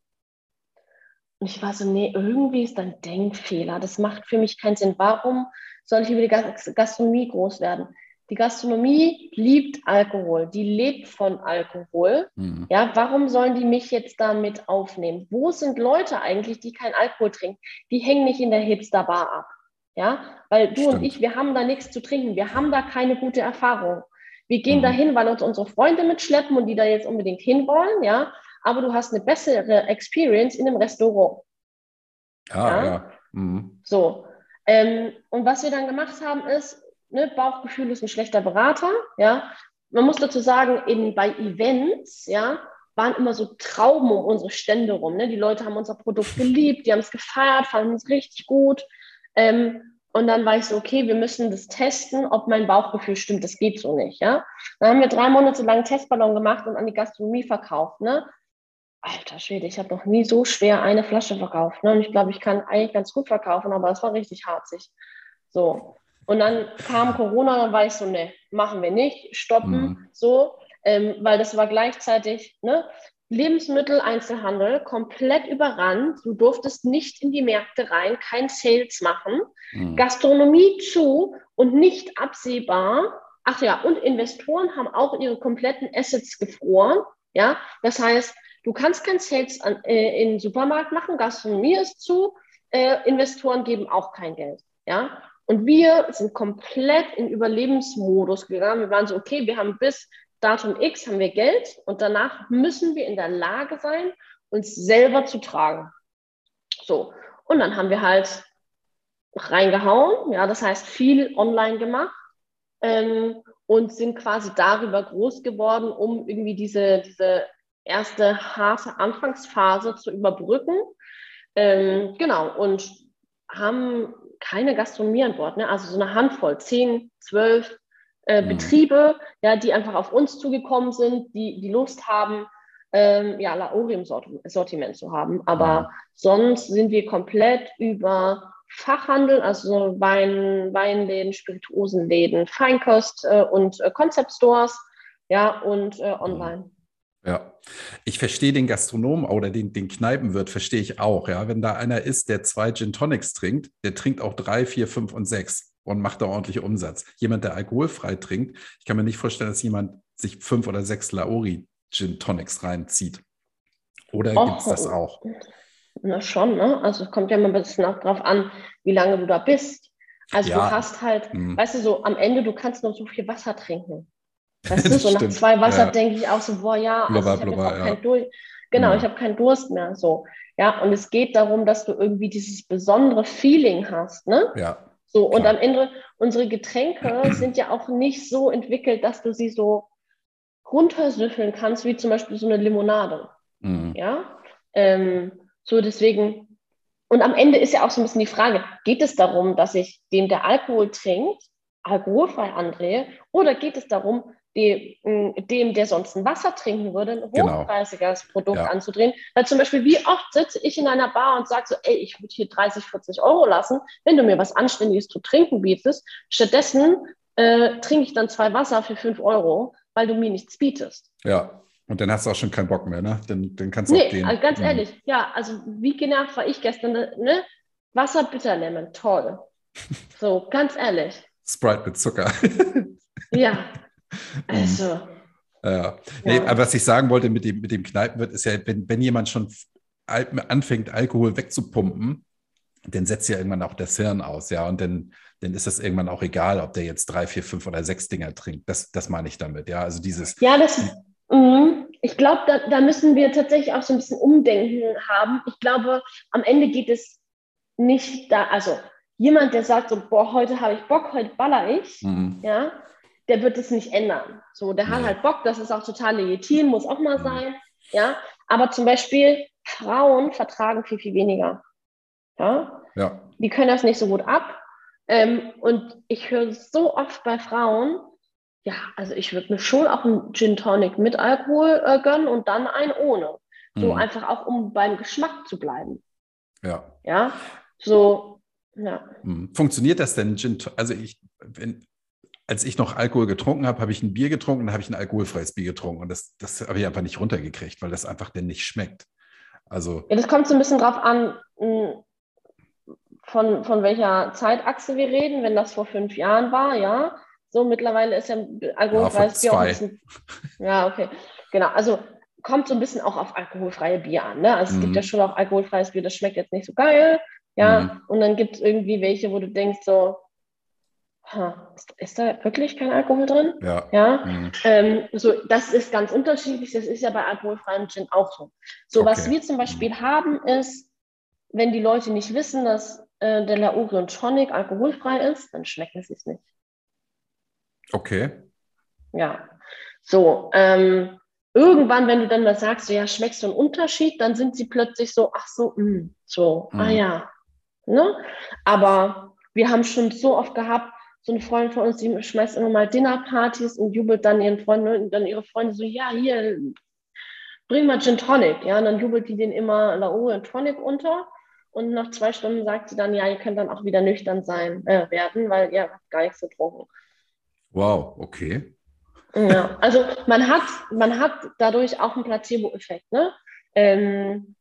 Und ich war so, nee, irgendwie ist ein Denkfehler. Das macht für mich keinen Sinn. Warum soll ich über die Gastronomie groß werden? Die Gastronomie liebt Alkohol, die lebt von Alkohol. Mhm. Ja, warum sollen die mich jetzt damit aufnehmen? Wo sind Leute eigentlich, die kein Alkohol trinken? Die hängen nicht in der Hipster-Bar ab. Ja, weil du Stimmt. und ich, wir haben da nichts zu trinken. Wir haben da keine gute Erfahrung. Wir gehen mhm. dahin, weil uns unsere Freunde mitschleppen und die da jetzt unbedingt hinwollen, ja. Aber du hast eine bessere Experience in einem Restaurant. Ah, ja. ja. Mhm. So. Ähm, und was wir dann gemacht haben, ist, ne, Bauchgefühl ist ein schlechter Berater, ja. Man muss dazu sagen, in, bei Events, ja, waren immer so Trauben um unsere Stände rum. Ne? Die Leute haben unser Produkt geliebt, die haben es gefeiert, fanden es richtig gut. Ähm, und dann war ich so, okay, wir müssen das testen, ob mein Bauchgefühl stimmt. Das geht so nicht, ja. Dann haben wir drei Monate lang einen Testballon gemacht und an die Gastronomie verkauft, ne. Alter Schwede, ich habe noch nie so schwer eine Flasche verkauft. Ne? Und ich glaube, ich kann eigentlich ganz gut verkaufen, aber es war richtig harzig. So. Und dann kam Corona, dann war ich so, ne, machen wir nicht, stoppen, mhm. so, ähm, weil das war gleichzeitig, ne, Lebensmitteleinzelhandel komplett überrannt. Du durftest nicht in die Märkte rein, kein Sales machen. Mhm. Gastronomie zu und nicht absehbar. Ach ja, und Investoren haben auch ihre kompletten Assets gefroren. Ja, das heißt, du kannst kein Sales an, äh, in den Supermarkt machen, Gastronomie ist zu, äh, Investoren geben auch kein Geld. Ja, und wir sind komplett in Überlebensmodus gegangen. Wir waren so, okay, wir haben bis Datum X haben wir Geld und danach müssen wir in der Lage sein, uns selber zu tragen. So. Und dann haben wir halt reingehauen, ja, das heißt viel online gemacht ähm, und sind quasi darüber groß geworden, um irgendwie diese, diese erste harte Anfangsphase zu überbrücken. Ähm, genau, und haben keine Gastronomie an Bord, ne? also so eine Handvoll, zehn, zwölf äh, mhm. Betriebe, ja, die einfach auf uns zugekommen sind, die, die Lust haben, ähm, ja, Laorium-Sortiment zu haben. Aber mhm. sonst sind wir komplett über Fachhandel, also Wein, Weinläden, Spirituosenläden, Feinkost äh, und äh, Concept Stores, ja, und äh, online. Ja, ich verstehe den Gastronomen oder den, den Kneipenwirt, verstehe ich auch. Ja, wenn da einer ist, der zwei Gin Tonics trinkt, der trinkt auch drei, vier, fünf und sechs und macht da ordentlich Umsatz. Jemand, der alkoholfrei trinkt, ich kann mir nicht vorstellen, dass jemand sich fünf oder sechs Laori Gin Tonics reinzieht. Oder gibt es das auch? Na schon, ne? Also es kommt ja immer ein bisschen auch drauf an, wie lange du da bist. Also ja. du hast halt, hm. weißt du, so am Ende, du kannst nur so viel Wasser trinken. Weißt du, so nach zwei Wasser ja. denke ich auch so, boah, ja, also blubber, ich blubber, ja. Durst. Genau, ja. ich habe keinen Durst mehr. So. Ja, und es geht darum, dass du irgendwie dieses besondere Feeling hast, ne? Ja. So, und am Ende, unsere Getränke sind ja auch nicht so entwickelt, dass du sie so runtersüffeln kannst, wie zum Beispiel so eine Limonade. Mhm. Ja. Ähm, so deswegen, und am Ende ist ja auch so ein bisschen die Frage, geht es darum, dass ich dem, der Alkohol trinkt, alkoholfrei andrehe, oder geht es darum, die, dem, der sonst ein Wasser trinken würde, ein hochpreisiges genau. Produkt ja. anzudrehen. Weil zum Beispiel, wie oft sitze ich in einer Bar und sage so, ey, ich würde hier 30, 40 Euro lassen, wenn du mir was Anständiges zu trinken bietest. Stattdessen äh, trinke ich dann zwei Wasser für 5 Euro, weil du mir nichts bietest. Ja, und dann hast du auch schon keinen Bock mehr, ne? Dann, dann kannst du nee, auch gehen. Also ganz mhm. ehrlich, ja, also wie genervt war ich gestern, ne? Wasser Bitterlemon, toll. So, ganz ehrlich. Sprite mit Zucker. ja, also. Ja. Nee, aber was ich sagen wollte mit dem, mit dem Kneipenwirt ist ja, wenn, wenn jemand schon anfängt, Alkohol wegzupumpen, dann setzt ja irgendwann auch das Hirn aus, ja. Und dann, dann ist das irgendwann auch egal, ob der jetzt drei, vier, fünf oder sechs Dinger trinkt. Das, das meine ich damit, ja. Also dieses. Ja, das. Mh, ich glaube, da, da müssen wir tatsächlich auch so ein bisschen Umdenken haben. Ich glaube, am Ende geht es nicht da, also jemand, der sagt so, boah, heute habe ich Bock, heute baller ich, mhm. ja, der wird es nicht ändern. So, der hat halt Bock, das ist auch total legitim, muss auch mal sein. Ja, aber zum Beispiel Frauen vertragen viel, viel weniger. Ja, ja. die können das nicht so gut ab. Ähm, und ich höre so oft bei Frauen, ja, also ich würde mir schon auch einen Gin Tonic mit Alkohol äh, gönnen und dann einen ohne. So mhm. einfach auch, um beim Geschmack zu bleiben. Ja. Ja, so, ja. Mhm. Funktioniert das denn, Gin Also ich, wenn, als ich noch Alkohol getrunken habe, habe ich ein Bier getrunken, dann habe ich ein alkoholfreies Bier getrunken. Und das, das habe ich einfach nicht runtergekriegt, weil das einfach denn nicht schmeckt. Also Ja, das kommt so ein bisschen drauf an, mh, von, von welcher Zeitachse wir reden. Wenn das vor fünf Jahren war, ja. So, mittlerweile ist ja alkoholfreies Bier auch ein bisschen. Ja, okay. Genau. Also kommt so ein bisschen auch auf alkoholfreie Bier an. Ne? Also es gibt Mhm. ja schon auch alkoholfreies Bier, das schmeckt jetzt nicht so geil. Ja. Mhm. Und dann gibt es irgendwie welche, wo du denkst, so, ha, ist, ist da wirklich kein Alkohol drin? ja. Ja. Mhm. Ähm, so, das ist ganz unterschiedlich. Das ist ja bei alkoholfreiem Gin auch so. So, was Okay. wir zum Beispiel haben, ist, wenn die Leute nicht wissen, dass äh, der Lauri und Tonic alkoholfrei ist, dann schmecken sie es nicht. Okay. Ja. So, ähm, irgendwann, wenn du dann mal sagst, so, ja, schmeckst du einen Unterschied, dann sind sie plötzlich so, ach so, mh, so, ah Mhm. ja. Ne? Aber wir haben schon so oft gehabt, so eine Freundin von uns, die schmeißt immer mal Dinnerpartys und jubelt dann ihren Freunden, dann ihre Freunde so, ja, hier, bring mal Gin Tonic, ja, und dann jubelt die den immer Lauri und Tonic unter. Und nach zwei Stunden sagt sie dann, ja, ihr könnt dann auch wieder nüchtern sein äh, werden, weil ihr habt gar nichts getrunken. Wow, okay. Ja, also man hat, man hat dadurch auch einen Placebo-Effekt. Ne? Ähm,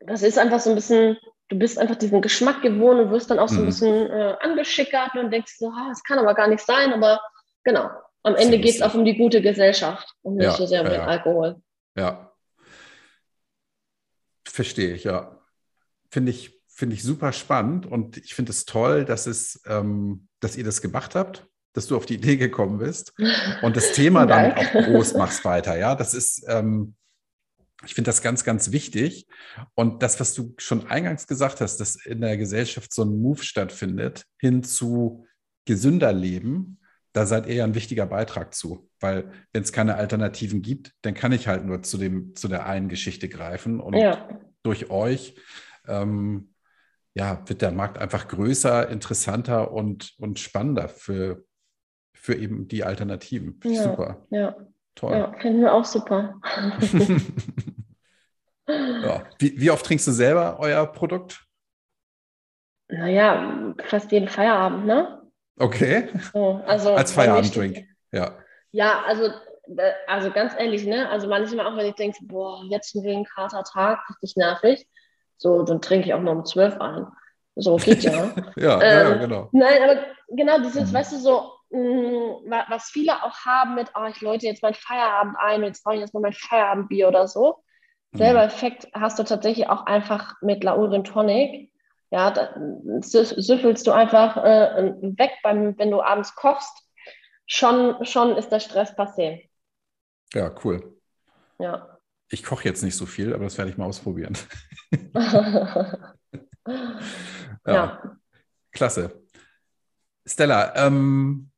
das ist einfach so ein bisschen, du bist einfach diesen Geschmack gewohnt und wirst dann auch so ein Mhm. bisschen äh, angeschickert und denkst so, ah, das kann aber gar nicht sein, aber genau. Am Ende geht es auch um die gute Gesellschaft und nicht Ja, so sehr um ja, den ja. Alkohol. Ja. Verstehe ich, ja. Finde ich, finde ich super spannend und ich finde es toll, dass es, ähm, dass ihr das gemacht habt, dass du auf die Idee gekommen bist und das Thema dann auch groß machst weiter. Ja, das ist, ähm, ich finde das ganz, ganz wichtig. Und das, was du schon eingangs gesagt hast, dass in der Gesellschaft so ein Move stattfindet hin zu gesünder Leben, da seid ihr ja ein wichtiger Beitrag zu. Weil wenn es keine Alternativen gibt, dann kann ich halt nur zu, dem, zu der einen Geschichte greifen. Und Ja, durch euch ähm, ja, wird der Markt einfach größer, interessanter und, und spannender für, für eben die Alternativen. Ja. Super, ja, toll. ja, finden wir auch super. ja. wie, wie oft trinkst du selber euer Produkt? Naja, fast jeden Feierabend, ne? Okay, So, also als Feierabenddrink. Ja, Ja, also, äh, also ganz ehrlich, ne? Also manchmal auch, wenn ich denke, boah, jetzt ein ein harter Tag, richtig nervig, so, dann trinke ich auch noch um zwölf ein. So geht ja. ja, ja, Ähm, ja, genau. Nein, aber genau dieses, Mhm. weißt du, so, mh, wa- was viele auch haben mit, oh, ich läute jetzt mein Feierabend ein, jetzt brauche ich jetzt mal mein Feierabendbier oder so. Selber Mhm. Effekt hast du tatsächlich auch einfach mit Laurin Tonic. Ja, da sü- süffelst du einfach äh, weg, beim, wenn du abends kochst. Schon, schon ist der Stress passé. Ja, cool. Ja. Ich koche jetzt nicht so viel, aber das werde ich mal ausprobieren. ja. Klasse. Stella, ähm,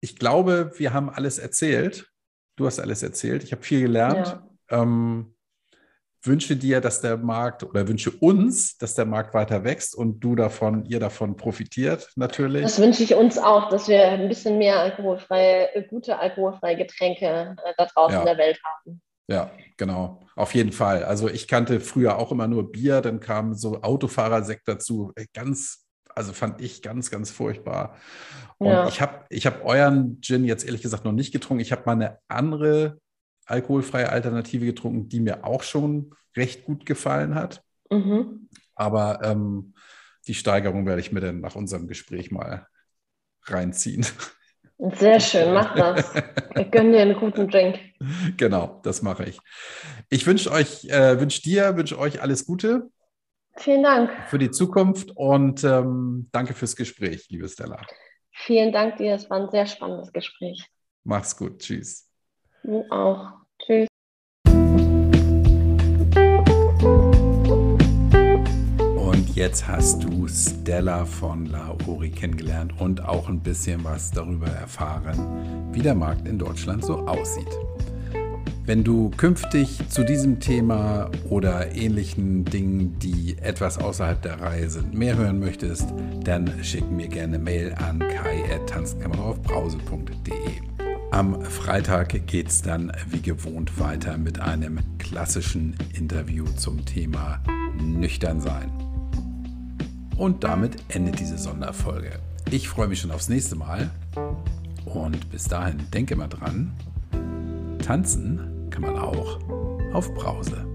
ich glaube, wir haben alles erzählt. Du hast alles erzählt. Ich habe viel gelernt. Ja. Ähm, wünsche dir, dass der Markt oder wünsche uns, dass der Markt weiter wächst und du davon, ihr davon profitiert, natürlich. Das wünsche ich uns auch, dass wir ein bisschen mehr alkoholfreie, äh, gute alkoholfreie Getränke äh, da draußen Ja. in der Welt haben. Ja, genau. Auf jeden Fall. Also ich kannte früher auch immer nur Bier, dann kam so Autofahrersekt dazu. Ganz, also fand ich ganz, ganz furchtbar. Und Ja. ich habe ich hab euren Gin jetzt ehrlich gesagt noch nicht getrunken. Ich habe mal eine andere alkoholfreie Alternative getrunken, die mir auch schon recht gut gefallen hat. Mhm. Aber ähm, die Steigerung werde ich mir dann nach unserem Gespräch mal reinziehen. Sehr schön, mach das. Ich gönne dir einen guten Drink. genau, das mache ich. Ich wünsche euch, äh, wünsche dir, wünsche euch alles Gute Vielen Dank. für die Zukunft und ähm, danke fürs Gespräch, liebe Stella. Vielen Dank dir. Es war ein sehr spannendes Gespräch. Mach's gut. Tschüss. Du auch. Tschüss. Und jetzt hast du Stella von Lauri kennengelernt und auch ein bisschen was darüber erfahren, wie der Markt in Deutschland so aussieht. Wenn du künftig zu diesem Thema oder ähnlichen Dingen, die etwas außerhalb der Reihe sind, mehr hören möchtest, dann schick mir gerne Mail an kai.tanzkameraufbrause.de. Am Freitag geht es dann wie gewohnt weiter mit einem klassischen Interview zum Thema Nüchtern sein. Und damit endet diese Sonderfolge. Ich freue mich schon aufs nächste Mal. Und bis dahin, denke mal dran, tanzen kann man auch auf Brause.